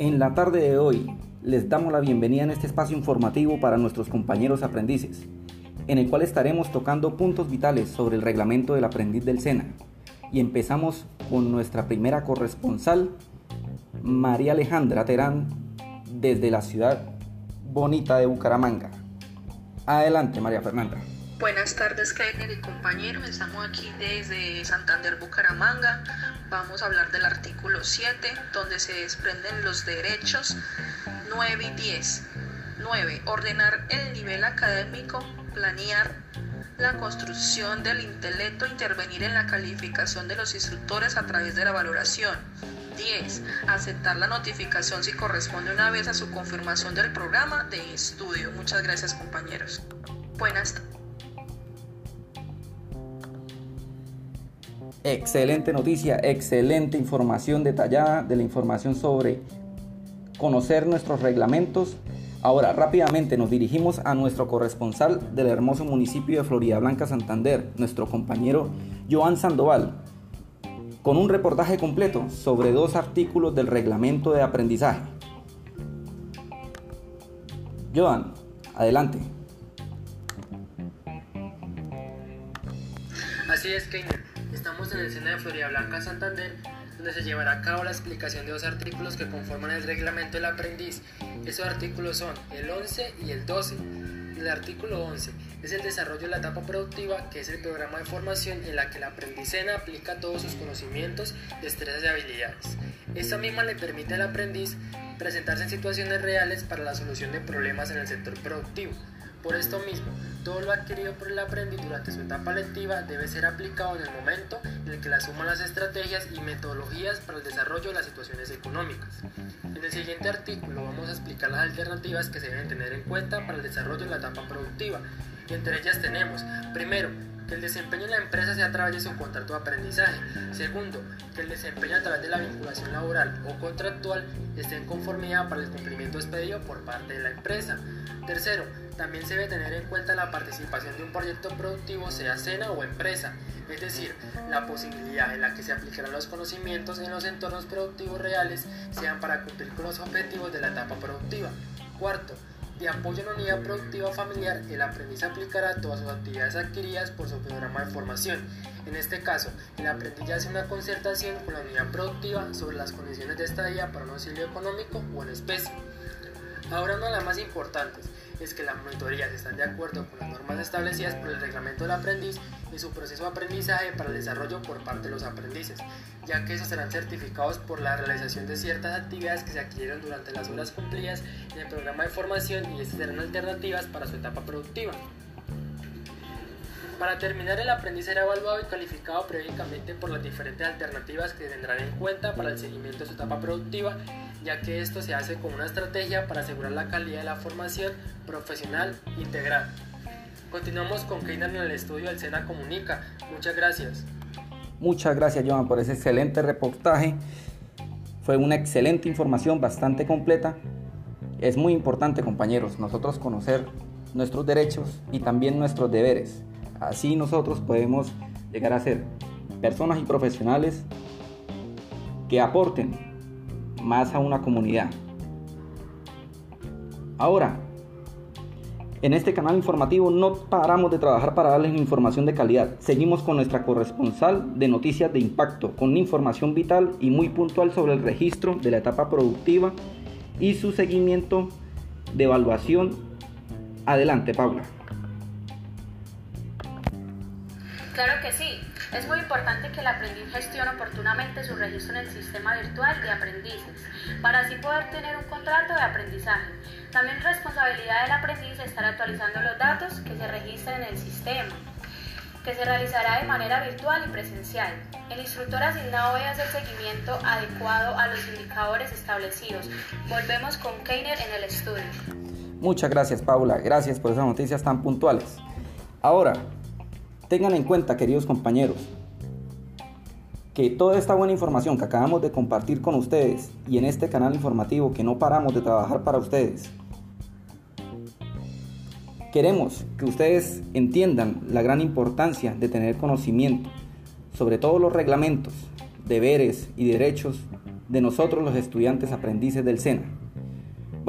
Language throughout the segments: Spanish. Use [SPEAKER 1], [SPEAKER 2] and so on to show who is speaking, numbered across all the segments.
[SPEAKER 1] En la tarde de hoy les damos la bienvenida en este espacio informativo para nuestros compañeros aprendices, en el cual estaremos tocando puntos vitales sobre el reglamento del aprendiz del SENA. Y empezamos con nuestra primera corresponsal, María Alejandra Terán, desde la ciudad bonita de Bucaramanga. Adelante, María Fernanda.
[SPEAKER 2] Buenas tardes, Keiner y compañeros. Estamos aquí desde Santander, Bucaramanga. Vamos a hablar del artículo 7, donde se desprenden los derechos 9 y 10. 9. Ordenar el nivel académico, planear la construcción del intelecto, intervenir en la calificación de los instructores a través de la valoración. 10. Aceptar la notificación si corresponde una vez a su confirmación del programa de estudio. Muchas gracias compañeros. Buenas tardes.
[SPEAKER 1] Excelente noticia, excelente información detallada de la información sobre conocer nuestros reglamentos. Ahora, rápidamente nos dirigimos a nuestro corresponsal del hermoso municipio de Florida Blanca, Santander, nuestro compañero Joan Sandoval, con un reportaje completo sobre dos artículos del reglamento de aprendizaje. Joan, adelante.
[SPEAKER 3] Así es, Keiner. Estamos en el SENA de Florida Blanca, Santander, donde se llevará a cabo la explicación de dos artículos que conforman el reglamento del aprendiz. Esos artículos son el 11 y el 12. El artículo 11 es el desarrollo de la etapa productiva, que es el programa de formación en la que el aprendizena aplica todos sus conocimientos, destrezas y habilidades. Esta misma le permite al aprendiz presentarse en situaciones reales para la solución de problemas en el sector productivo. Por esto mismo, todo lo adquirido por el aprendiz durante su etapa lectiva debe ser aplicado en el momento en el que le asuman las estrategias y metodologías para el desarrollo de las situaciones económicas. En el siguiente artículo vamos a explicar las alternativas que se deben tener en cuenta para el desarrollo de la etapa productiva. Y entre ellas tenemos, primero, que el desempeño en la empresa sea a través de su contrato de aprendizaje. Segundo, que el desempeño a través de la vinculación laboral o contractual esté en conformidad para el cumplimiento expedido por parte de la empresa. Tercero, también se debe tener en cuenta la participación de un proyecto productivo, sea cena o empresa, es decir, la posibilidad en la que se aplicarán los conocimientos en los entornos productivos reales sean para cumplir con los objetivos de la etapa productiva. Cuarto, de apoyo en la unidad productiva familiar, el aprendiz aplicará todas sus actividades adquiridas por su programa de formación. En este caso, el aprendiz hace una concertación con la unidad productiva sobre las condiciones de estadía para un auxilio económico o en especie. Ahora una de las más importantes es que las monitorías están de acuerdo con las normas establecidas por el reglamento del aprendiz y su proceso de aprendizaje para el desarrollo por parte de los aprendices, ya que esos serán certificados por la realización de ciertas actividades que se adquirieron durante las horas cumplidas en el programa de formación y estas serán alternativas para su etapa productiva. Para terminar, el aprendiz será evaluado y calificado periódicamente por las diferentes alternativas que tendrán en cuenta para el seguimiento de su etapa productiva, ya que esto se hace con una estrategia para asegurar la calidad de la formación profesional integral. Continuamos con Keiner en el estudio del SENA Comunica. Muchas gracias.
[SPEAKER 1] Muchas gracias, Joan, por ese excelente reportaje. Fue una excelente información, bastante completa. Es muy importante, compañeros, nosotros conocer nuestros derechos y también nuestros deberes. Así nosotros podemos llegar a ser personas y profesionales que aporten más a una comunidad. Ahora, en este canal informativo no paramos de trabajar para darles información de calidad. Seguimos con nuestra corresponsal de noticias de impacto, con información vital y muy puntual sobre el registro de la etapa productiva y su seguimiento de evaluación. Adelante, Paula.
[SPEAKER 4] Claro que sí. Es muy importante que el aprendiz gestione oportunamente su registro en el sistema virtual de aprendices, para así poder tener un contrato de aprendizaje. También es responsabilidad del aprendiz estar actualizando los datos que se registran en el sistema, que se realizará de manera virtual y presencial. El instructor asignado debe hacer seguimiento adecuado a los indicadores establecidos. Volvemos con Keiner en el estudio.
[SPEAKER 1] Muchas gracias Paula, gracias por esas noticias tan puntuales. Ahora, Tengan en cuenta, queridos compañeros, que toda esta buena información que acabamos de compartir con ustedes y en este canal informativo que no paramos de trabajar para ustedes, queremos que ustedes entiendan la gran importancia de tener conocimiento sobre todos los reglamentos, deberes y derechos de nosotros los estudiantes aprendices del SENA.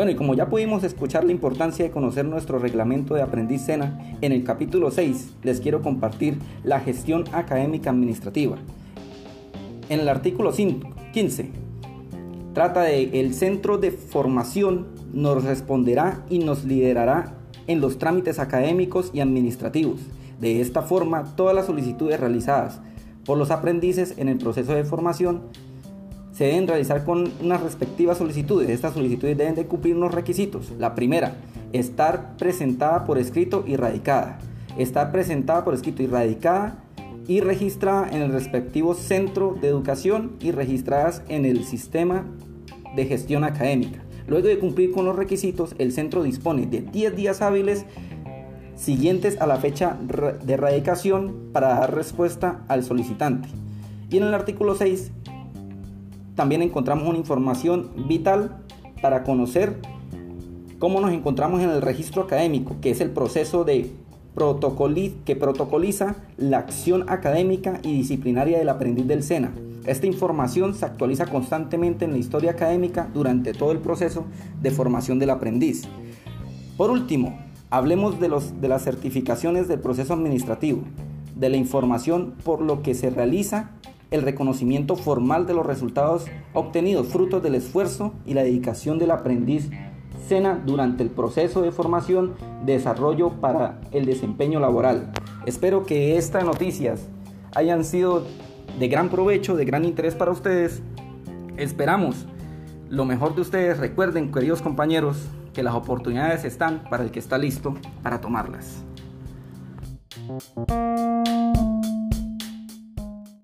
[SPEAKER 1] Bueno, y como ya pudimos escuchar la importancia de conocer nuestro reglamento de aprendiz SENA, en el capítulo 6 les quiero compartir la gestión académica administrativa. En el artículo 15 trata de el centro de formación nos responderá y nos liderará en los trámites académicos y administrativos. De esta forma, todas las solicitudes realizadas por los aprendices en el proceso de formación se deben realizar con unas respectivas solicitudes. Estas solicitudes deben de cumplir unos requisitos. La primera, estar presentada por escrito y radicada. Estar presentada por escrito y radicada y registrada en el respectivo centro de educación y registradas en el sistema de gestión académica. Luego de cumplir con los requisitos, el centro dispone de 10 días hábiles siguientes a la fecha de radicación para dar respuesta al solicitante. Y en el artículo 6 también encontramos una información vital para conocer cómo nos encontramos en el registro académico, que es el proceso de que protocoliza la acción académica y disciplinaria del aprendiz del SENA. Esta información se actualiza constantemente en la historia académica durante todo el proceso de formación del aprendiz. Por último, hablemos de, los, de las certificaciones del proceso administrativo, de la información por lo que se realiza el reconocimiento formal de los resultados obtenidos, frutos del esfuerzo y la dedicación del aprendiz SENA durante el proceso de formación, desarrollo para el desempeño laboral. Espero que estas noticias hayan sido de gran provecho, de gran interés para ustedes. Esperamos lo mejor de ustedes. Recuerden, queridos compañeros, que las oportunidades están para el que está listo para tomarlas.